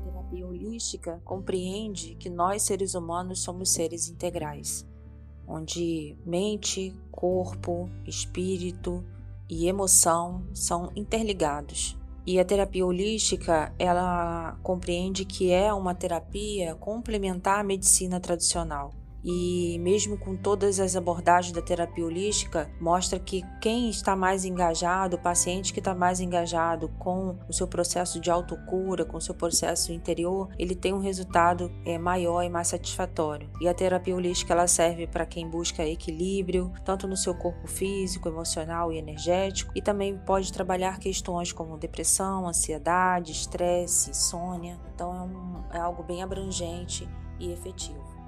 A terapia holística compreende que nós seres humanos somos seres integrais, onde mente, corpo, espírito e emoção são interligados. E a terapia holística, ela compreende que é uma terapia complementar à medicina tradicional. E mesmo com todas as abordagens da terapia holística, mostra que quem está mais engajado, o paciente que está mais engajado com o seu processo de autocura, com o seu processo interior, ele tem um resultado é, maior e mais satisfatório. E a terapia holística ela serve para quem busca equilíbrio, tanto no seu corpo físico, emocional e energético, e também pode trabalhar questões como depressão, ansiedade, estresse, insônia. Então é, um, é algo bem abrangente e efetivo.